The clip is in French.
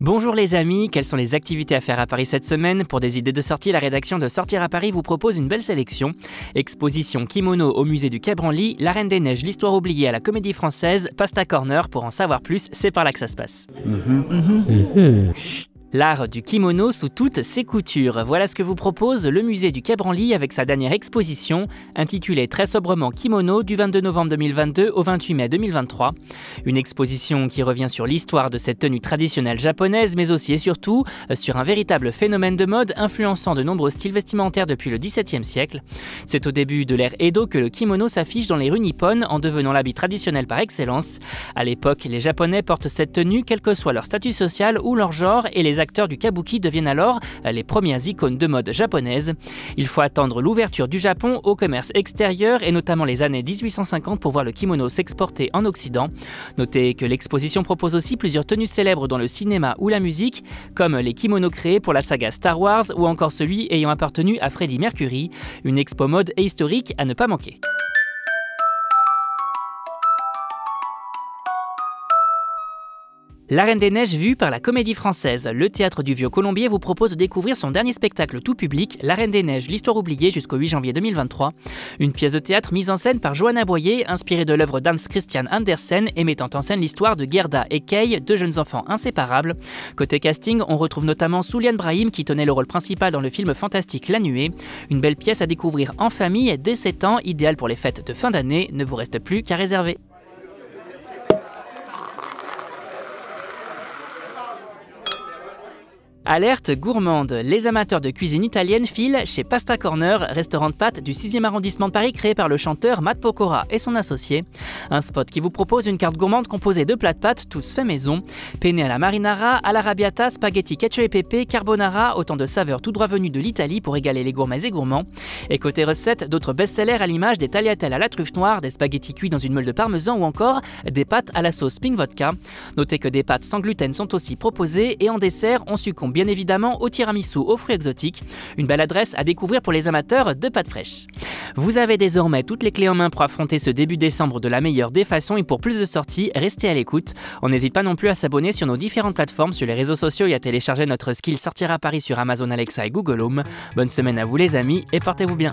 Bonjour les amis, quelles sont les activités à faire à Paris cette semaine Pour des idées de sortie, la rédaction de Sortir à Paris vous propose une belle sélection. Exposition kimono au musée du Quai Branly, La Reine des Neiges, l'histoire oubliée à la Comédie Française, Pasta Corner, pour en savoir plus, c'est par là que ça se passe. L'art du kimono sous toutes ses coutures. Voilà ce que vous propose le musée du Quai Branly avec sa dernière exposition, intitulée très sobrement Kimono du 22 novembre 2022 au 28 mai 2023. Une exposition qui revient sur l'histoire de cette tenue traditionnelle japonaise, mais aussi et surtout euh, sur un véritable phénomène de mode influençant de nombreux styles vestimentaires depuis le XVIIe siècle. C'est au début de l'ère Edo que le kimono s'affiche dans les rues nippones en devenant l'habit traditionnel par excellence. À l'époque, les Japonais portent cette tenue quel que soit leur statut social ou leur genre et les acteurs du kabuki deviennent alors les premières icônes de mode japonaises. Il faut attendre l'ouverture du Japon au commerce extérieur et notamment les années 1850 pour voir le kimono s'exporter en Occident. Notez que l'exposition propose aussi plusieurs tenues célèbres dans le cinéma ou la musique, comme les kimonos créés pour la saga Star Wars ou encore celui ayant appartenu à Freddie Mercury, une expo mode et historique à ne pas manquer. La Reine des Neiges vue par la Comédie Française. Le théâtre du Vieux Colombier vous propose de découvrir son dernier spectacle tout public, La Reine des Neiges, l'histoire oubliée jusqu'au 8 janvier 2023. Une pièce de théâtre mise en scène par Johanna Boyer, inspirée de l'œuvre d'Hans Christian Andersen et mettant en scène l'histoire de Gerda et Kay, deux jeunes enfants inséparables. Côté casting, on retrouve notamment Souliane Brahim qui tenait le rôle principal dans le film fantastique La Nuée. Une belle pièce à découvrir en famille dès 7 ans, idéale pour les fêtes de fin d'année, ne vous reste plus qu'à réserver. Alerte gourmande. Les amateurs de cuisine italienne filent chez Pasta Corner, restaurant de pâtes du 6e arrondissement de Paris créé par le chanteur Matt Pokora et son associé. Un spot qui vous propose une carte gourmande composée de plats de pâtes, tous faits maison. Penne à la marinara, à l'arrabbiata, spaghetti ketchup et pépé, carbonara, autant de saveurs tout droit venues de l'Italie pour égaler les gourmets et gourmands. Et côté recettes, d'autres best-sellers à l'image des tagliatelles à la truffe noire, des spaghettis cuits dans une meule de parmesan ou encore des pâtes à la sauce pink vodka. Notez que des pâtes sans gluten sont aussi proposées et en dessert, on succombe bien évidemment au tiramisu aux fruits exotiques, une belle adresse à découvrir pour les amateurs de pâtes fraîches. Vous avez désormais toutes les clés en main pour affronter ce début décembre de la meilleure des façons et pour plus de sorties, restez à l'écoute. On n'hésite pas non plus à s'abonner sur nos différentes plateformes, sur les réseaux sociaux et à télécharger notre skill Sortir à Paris sur Amazon Alexa et Google Home. Bonne semaine à vous les amis et portez-vous bien.